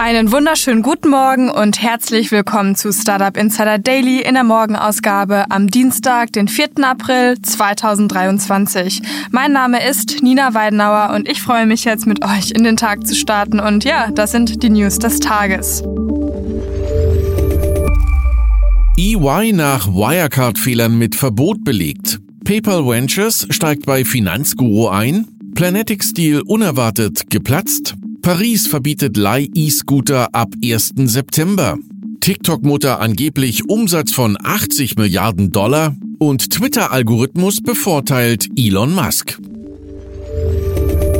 Einen wunderschönen guten Morgen und herzlich willkommen zu Startup Insider Daily in der Morgenausgabe am Dienstag, den 4. April 2023. Mein Name ist Nina Weidenauer und ich freue mich jetzt mit euch in den Tag zu starten und ja, das sind die News des Tages. EY nach Wirecard-Fehlern mit Verbot belegt. PayPal Ventures steigt bei Finanzguru ein. Planetics Deal unerwartet geplatzt. Paris verbietet Leih-E-Scooter ab 1. September. TikTok-Mutter angeblich Umsatz von 80 Milliarden Dollar und Twitter-Algorithmus bevorteilt Elon Musk.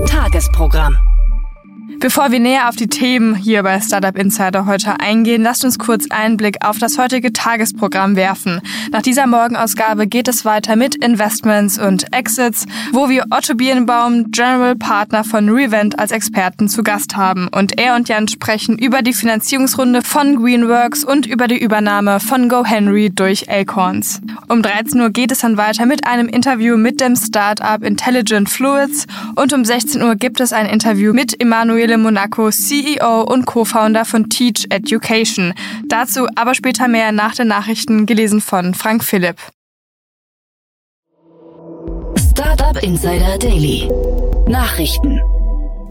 Tagesprogramm. Bevor wir näher auf die Themen hier bei Startup Insider heute eingehen, lasst uns kurz einen Blick auf das heutige Tagesprogramm werfen. Nach dieser Morgenausgabe geht es weiter mit Investments und Exits, wo wir Otto Birnbaum, General Partner von Revent, als Experten zu Gast haben. Und er und Jan sprechen über die Finanzierungsrunde von Greenworks und über die Übernahme von GoHenry durch Acorns. Um 13 Uhr geht es dann weiter mit einem Interview mit dem Startup Intelligent Fluids und um 16 Uhr gibt es ein Interview mit Emmanuel Emanuele Monaco, CEO und Co-Founder von Teach Education. Dazu aber später mehr nach den Nachrichten gelesen von Frank Philipp. Startup Insider Daily. Nachrichten.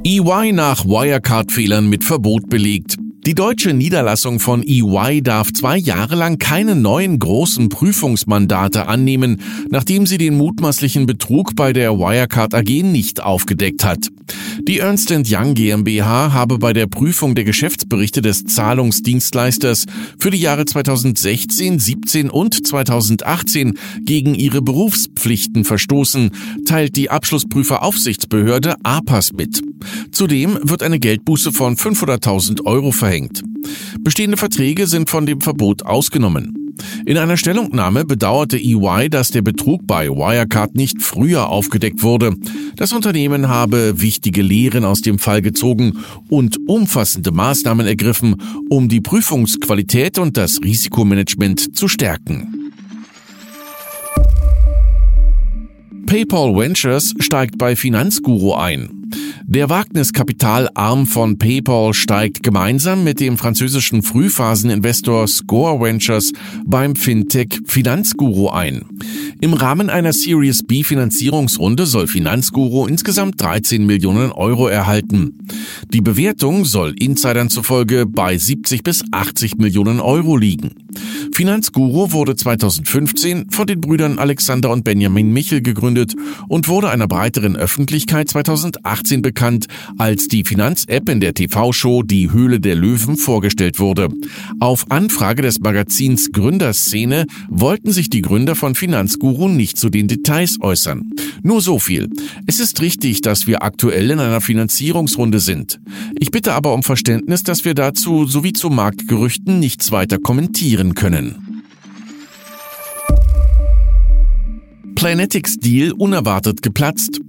EY nach Wirecard-Fehlern mit Verbot belegt. Die deutsche Niederlassung von EY darf zwei Jahre lang keine neuen großen Prüfungsmandate annehmen, nachdem sie den mutmaßlichen Betrug bei der Wirecard AG nicht aufgedeckt hat. Die Ernst Young GmbH habe bei der Prüfung der Geschäftsberichte des Zahlungsdienstleisters für die Jahre 2016, 17 und 2018 gegen ihre Berufspflichten verstoßen, teilt die Abschlussprüferaufsichtsbehörde APAS mit. Zudem wird eine Geldbuße von 500.000 Euro verhängt. Bestehende Verträge sind von dem Verbot ausgenommen. In einer Stellungnahme bedauerte EY, dass der Betrug bei Wirecard nicht früher aufgedeckt wurde. Das Unternehmen habe wichtige Lehren aus dem Fall gezogen und umfassende Maßnahmen ergriffen, um die Prüfungsqualität und das Risikomanagement zu stärken. PayPal Ventures steigt bei Finanzguru ein. Der Wagniskapitalarm von PayPal steigt gemeinsam mit dem französischen Frühphaseninvestor Score Ventures beim Fintech Finanzguru ein. Im Rahmen einer Series B Finanzierungsrunde soll Finanzguru insgesamt 13 Millionen Euro erhalten. Die Bewertung soll Insidern zufolge bei 70 bis 80 Millionen Euro liegen. Finanzguru wurde 2015 von den Brüdern Alexander und Benjamin Michel gegründet und wurde einer breiteren Öffentlichkeit 2018 bekannt, als die Finanz-App in der TV-Show Die Höhle der Löwen vorgestellt wurde. Auf Anfrage des Magazins Gründerszene wollten sich die Gründer von Finanzguru nicht zu den Details äußern. Nur so viel. Es ist richtig, dass wir aktuell in einer Finanzierungsrunde sind. Ich bitte aber um Verständnis, dass wir dazu sowie zu Marktgerüchten nichts weiter kommentieren können. Planetics Deal unerwartet geplatzt.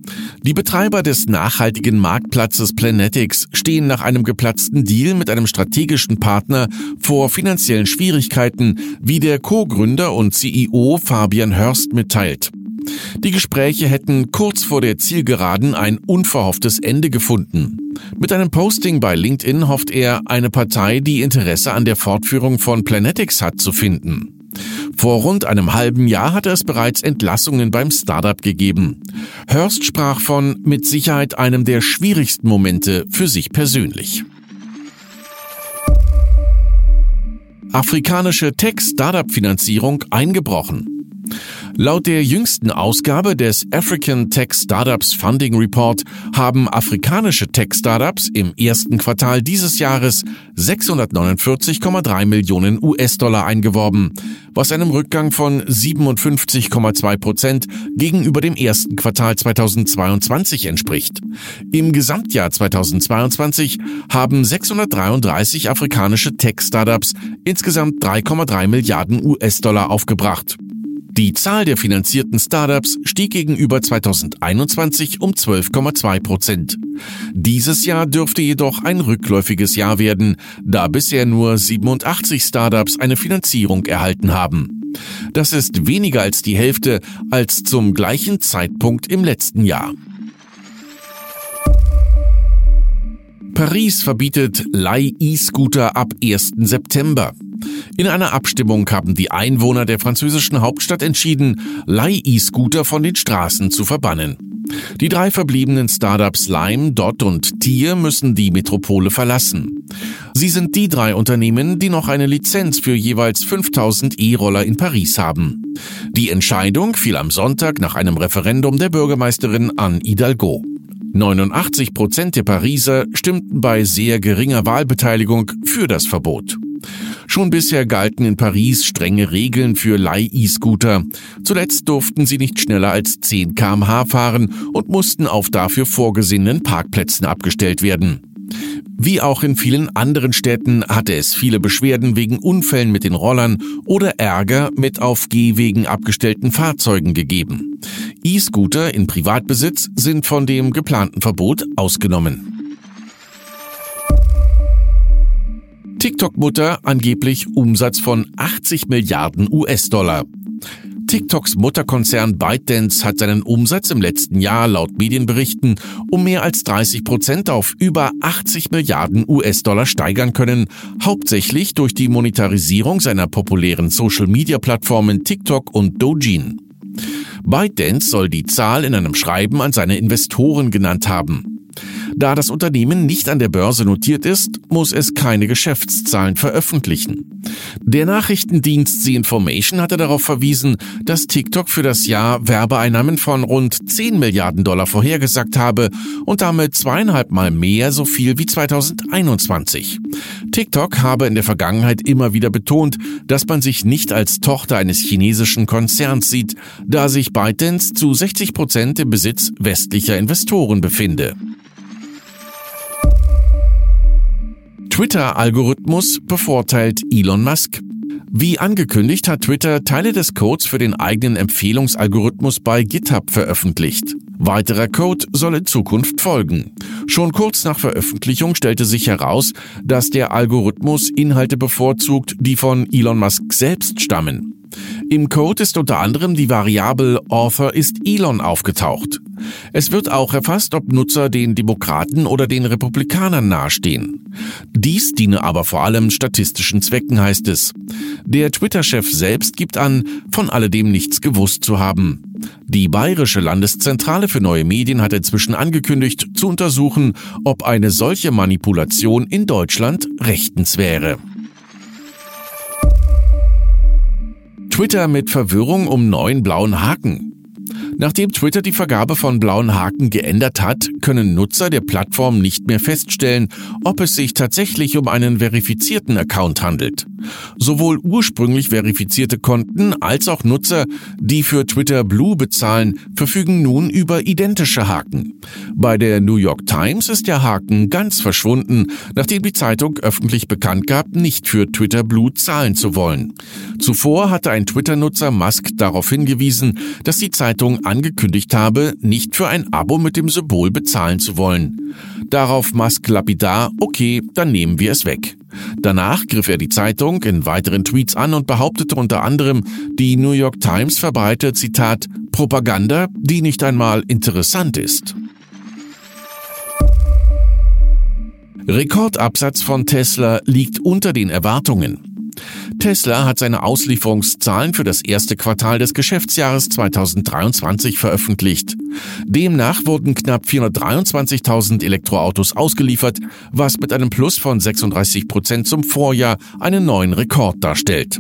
Die Betreiber des nachhaltigen Marktplatzes Planetics stehen nach einem geplatzten Deal mit einem strategischen Partner vor finanziellen Schwierigkeiten, wie der Co-Gründer und CEO Fabian Hörst mitteilt. Die Gespräche hätten kurz vor der Zielgeraden ein unverhofftes Ende gefunden. Mit einem Posting bei LinkedIn hofft er, eine Partei, die Interesse an der Fortführung von Planetics hat, zu finden. Vor rund einem halben Jahr hatte es bereits Entlassungen beim Startup gegeben. Hurst sprach von mit Sicherheit einem der schwierigsten Momente für sich persönlich. Afrikanische Tech-Startup-Finanzierung eingebrochen. Laut der jüngsten Ausgabe des African Tech Startups Funding Report haben afrikanische Tech-Startups im ersten Quartal dieses Jahres 649,3 Millionen US-Dollar eingeworben, was einem Rückgang von 57,2 Prozent gegenüber dem ersten Quartal 2022 entspricht. Im Gesamtjahr 2022 haben 633 afrikanische Tech-Startups insgesamt 3,3 Milliarden US-Dollar aufgebracht. Die Zahl der finanzierten Startups stieg gegenüber 2021 um 12,2 Prozent. Dieses Jahr dürfte jedoch ein rückläufiges Jahr werden, da bisher nur 87 Startups eine Finanzierung erhalten haben. Das ist weniger als die Hälfte als zum gleichen Zeitpunkt im letzten Jahr. Paris verbietet Leih-E-Scooter ab 1. September. In einer Abstimmung haben die Einwohner der französischen Hauptstadt entschieden, Leih-E-Scooter von den Straßen zu verbannen. Die drei verbliebenen Startups Lime, Dot und Tier müssen die Metropole verlassen. Sie sind die drei Unternehmen, die noch eine Lizenz für jeweils 5000 E-Roller in Paris haben. Die Entscheidung fiel am Sonntag nach einem Referendum der Bürgermeisterin Anne Hidalgo. 89 Prozent der Pariser stimmten bei sehr geringer Wahlbeteiligung für das Verbot. Schon bisher galten in Paris strenge Regeln für Leih-E-Scooter. Zuletzt durften sie nicht schneller als 10 kmh fahren und mussten auf dafür vorgesehenen Parkplätzen abgestellt werden. Wie auch in vielen anderen Städten hatte es viele Beschwerden wegen Unfällen mit den Rollern oder Ärger mit auf Gehwegen abgestellten Fahrzeugen gegeben. E-Scooter in Privatbesitz sind von dem geplanten Verbot ausgenommen. TikTok-Mutter angeblich Umsatz von 80 Milliarden US-Dollar. TikToks Mutterkonzern ByteDance hat seinen Umsatz im letzten Jahr laut Medienberichten um mehr als 30 Prozent auf über 80 Milliarden US-Dollar steigern können, hauptsächlich durch die Monetarisierung seiner populären Social-Media-Plattformen TikTok und Douyin. ByteDance soll die Zahl in einem Schreiben an seine Investoren genannt haben. Da das Unternehmen nicht an der Börse notiert ist, muss es keine Geschäftszahlen veröffentlichen. Der Nachrichtendienst The Information hatte darauf verwiesen, dass TikTok für das Jahr Werbeeinnahmen von rund 10 Milliarden Dollar vorhergesagt habe und damit zweieinhalb Mal mehr so viel wie 2021. TikTok habe in der Vergangenheit immer wieder betont, dass man sich nicht als Tochter eines chinesischen Konzerns sieht, da sich ByteDance zu 60 Prozent im Besitz westlicher Investoren befinde. Twitter-Algorithmus bevorteilt Elon Musk. Wie angekündigt hat Twitter Teile des Codes für den eigenen Empfehlungsalgorithmus bei GitHub veröffentlicht. Weiterer Code soll in Zukunft folgen. Schon kurz nach Veröffentlichung stellte sich heraus, dass der Algorithmus Inhalte bevorzugt, die von Elon Musk selbst stammen. Im Code ist unter anderem die Variable Author ist Elon aufgetaucht. Es wird auch erfasst, ob Nutzer den Demokraten oder den Republikanern nahestehen. Dies diene aber vor allem statistischen Zwecken, heißt es. Der Twitter-Chef selbst gibt an, von alledem nichts gewusst zu haben. Die Bayerische Landeszentrale für neue Medien hat inzwischen angekündigt, zu untersuchen, ob eine solche Manipulation in Deutschland rechtens wäre. Twitter mit Verwirrung um neuen blauen Haken. Nachdem Twitter die Vergabe von blauen Haken geändert hat, können Nutzer der Plattform nicht mehr feststellen, ob es sich tatsächlich um einen verifizierten Account handelt. Sowohl ursprünglich verifizierte Konten als auch Nutzer, die für Twitter Blue bezahlen, verfügen nun über identische Haken. Bei der New York Times ist der Haken ganz verschwunden, nachdem die Zeitung öffentlich bekannt gab, nicht für Twitter Blue zahlen zu wollen. Zuvor hatte ein Twitter-Nutzer Musk darauf hingewiesen, dass die Zeitung angekündigt habe, nicht für ein Abo mit dem Symbol bezahlen zu wollen. Darauf Musk lapidar, okay, dann nehmen wir es weg. Danach griff er die Zeitung in weiteren Tweets an und behauptete unter anderem, die New York Times verbreitet, Zitat, Propaganda, die nicht einmal interessant ist. Rekordabsatz von Tesla liegt unter den Erwartungen. Tesla hat seine Auslieferungszahlen für das erste Quartal des Geschäftsjahres 2023 veröffentlicht. Demnach wurden knapp 423.000 Elektroautos ausgeliefert, was mit einem Plus von 36 Prozent zum Vorjahr einen neuen Rekord darstellt.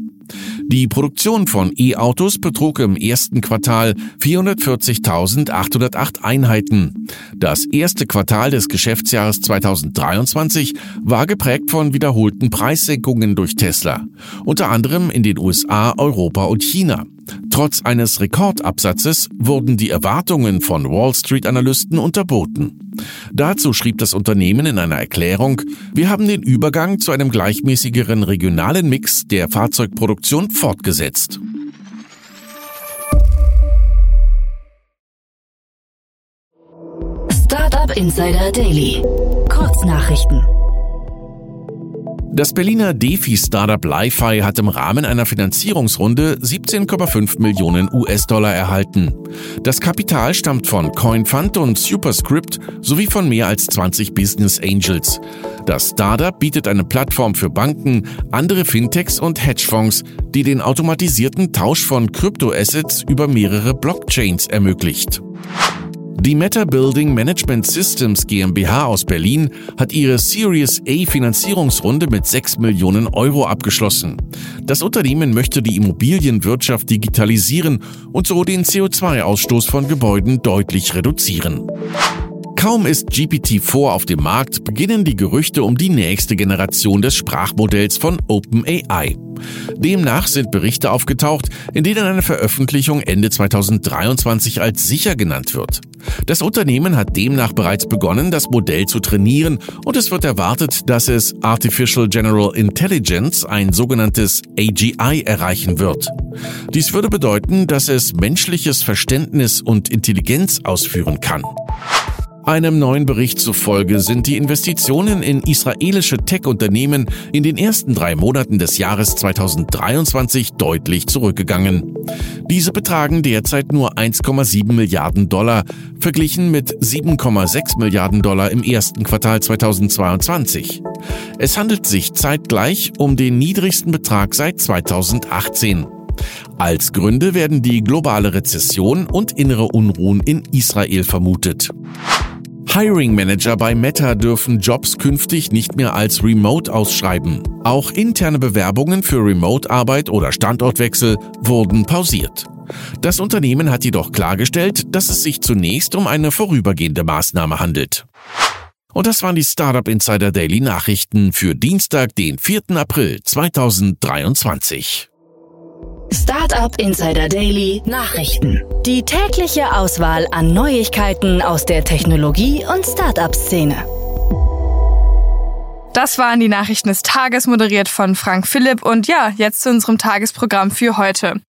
Die Produktion von E-Autos betrug im ersten Quartal 440.808 Einheiten. Das erste Quartal des Geschäftsjahres 2023 war geprägt von wiederholten Preissenkungen durch Tesla, unter anderem in den USA, Europa und China. Trotz eines Rekordabsatzes wurden die Erwartungen von Wall Street-Analysten unterboten. Dazu schrieb das Unternehmen in einer Erklärung, wir haben den Übergang zu einem gleichmäßigeren regionalen Mix der Fahrzeugproduktion fortgesetzt. Startup Insider Daily. Kurznachrichten. Das Berliner DeFi-Startup LiFi hat im Rahmen einer Finanzierungsrunde 17,5 Millionen US-Dollar erhalten. Das Kapital stammt von CoinFund und Superscript sowie von mehr als 20 Business Angels. Das Startup bietet eine Plattform für Banken, andere Fintechs und Hedgefonds, die den automatisierten Tausch von Kryptoassets über mehrere Blockchains ermöglicht. Die Meta Building Management Systems GmbH aus Berlin hat ihre Series A Finanzierungsrunde mit 6 Millionen Euro abgeschlossen. Das Unternehmen möchte die Immobilienwirtschaft digitalisieren und so den CO2-Ausstoß von Gebäuden deutlich reduzieren. Kaum ist GPT-4 auf dem Markt, beginnen die Gerüchte um die nächste Generation des Sprachmodells von OpenAI. Demnach sind Berichte aufgetaucht, in denen eine Veröffentlichung Ende 2023 als sicher genannt wird. Das Unternehmen hat demnach bereits begonnen, das Modell zu trainieren und es wird erwartet, dass es Artificial General Intelligence, ein sogenanntes AGI, erreichen wird. Dies würde bedeuten, dass es menschliches Verständnis und Intelligenz ausführen kann. Einem neuen Bericht zufolge sind die Investitionen in israelische Tech-Unternehmen in den ersten drei Monaten des Jahres 2023 deutlich zurückgegangen. Diese betragen derzeit nur 1,7 Milliarden Dollar, verglichen mit 7,6 Milliarden Dollar im ersten Quartal 2022. Es handelt sich zeitgleich um den niedrigsten Betrag seit 2018. Als Gründe werden die globale Rezession und innere Unruhen in Israel vermutet. Hiring Manager bei Meta dürfen Jobs künftig nicht mehr als Remote ausschreiben. Auch interne Bewerbungen für Remote-Arbeit oder Standortwechsel wurden pausiert. Das Unternehmen hat jedoch klargestellt, dass es sich zunächst um eine vorübergehende Maßnahme handelt. Und das waren die Startup Insider Daily Nachrichten für Dienstag, den 4. April 2023. Startup Insider Daily Nachrichten. Die tägliche Auswahl an Neuigkeiten aus der Technologie- und Startup-Szene. Das waren die Nachrichten des Tages, moderiert von Frank Philipp. Und ja, jetzt zu unserem Tagesprogramm für heute.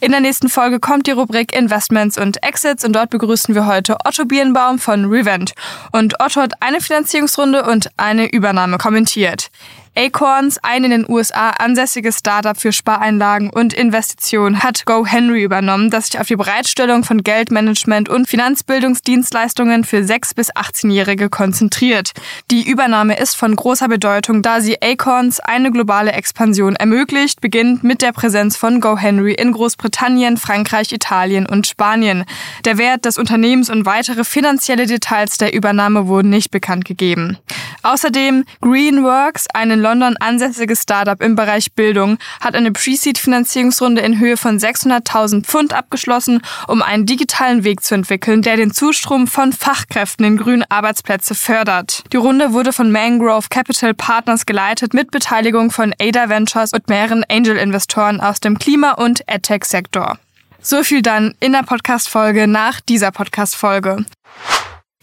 In der nächsten Folge kommt die Rubrik Investments und Exits und dort begrüßen wir heute Otto Birnbaum von Revent. Und Otto hat eine Finanzierungsrunde und eine Übernahme kommentiert. Acorns, ein in den USA ansässiges Startup für Spareinlagen und Investitionen, hat GoHenry übernommen, das sich auf die Bereitstellung von Geldmanagement und Finanzbildungsdienstleistungen für 6- bis 18-Jährige konzentriert. Die Übernahme ist von großer Bedeutung, da sie Acorns eine globale Expansion ermöglicht, beginnend mit der Präsenz von GoHenry in Großbritannien, Frankreich, Italien und Spanien. Der Wert des Unternehmens und weitere finanzielle Details der Übernahme wurden nicht bekannt gegeben. Außerdem Greenworks, eine London ansässiges Startup im Bereich Bildung, hat eine Pre-Seed-Finanzierungsrunde in Höhe von 600.000 Pfund abgeschlossen, um einen digitalen Weg zu entwickeln, der den Zustrom von Fachkräften in grünen Arbeitsplätze fördert. Die Runde wurde von Mangrove Capital Partners geleitet mit Beteiligung von Ada Ventures und mehreren Angel-Investoren aus dem Klima- und AdTech-Sektor. So viel dann in der Podcast-Folge nach dieser Podcast-Folge.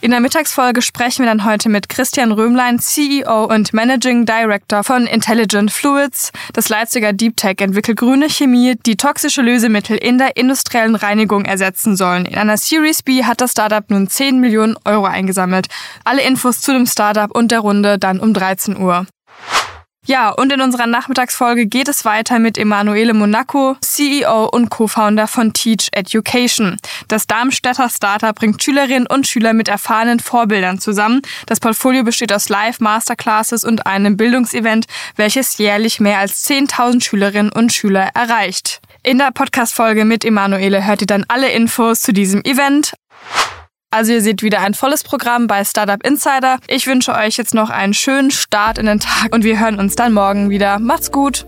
In der Mittagsfolge sprechen wir dann heute mit Christian Röhmlein, CEO und Managing Director von Intelligent Fluids. Das Leipziger Deep Tech entwickelt grüne Chemie, die toxische Lösemittel in der industriellen Reinigung ersetzen sollen. In einer Series B hat das Startup nun 10 Millionen Euro eingesammelt. Alle Infos zu dem Startup und der Runde dann um 13 Uhr. Ja, und in unserer Nachmittagsfolge geht es weiter mit Emanuele Monaco, CEO und Co-Founder von Teach Education. Das Darmstädter Startup bringt Schülerinnen und Schüler mit erfahrenen Vorbildern zusammen. Das Portfolio besteht aus Live-Masterclasses und einem Bildungsevent, welches jährlich mehr als 10.000 Schülerinnen und Schüler erreicht. In der Podcast-Folge mit Emanuele hört ihr dann alle Infos zu diesem Event. Also ihr seht wieder ein volles Programm bei Startup Insider. Ich wünsche euch jetzt noch einen schönen Start in den Tag und wir hören uns dann morgen wieder. Macht's gut!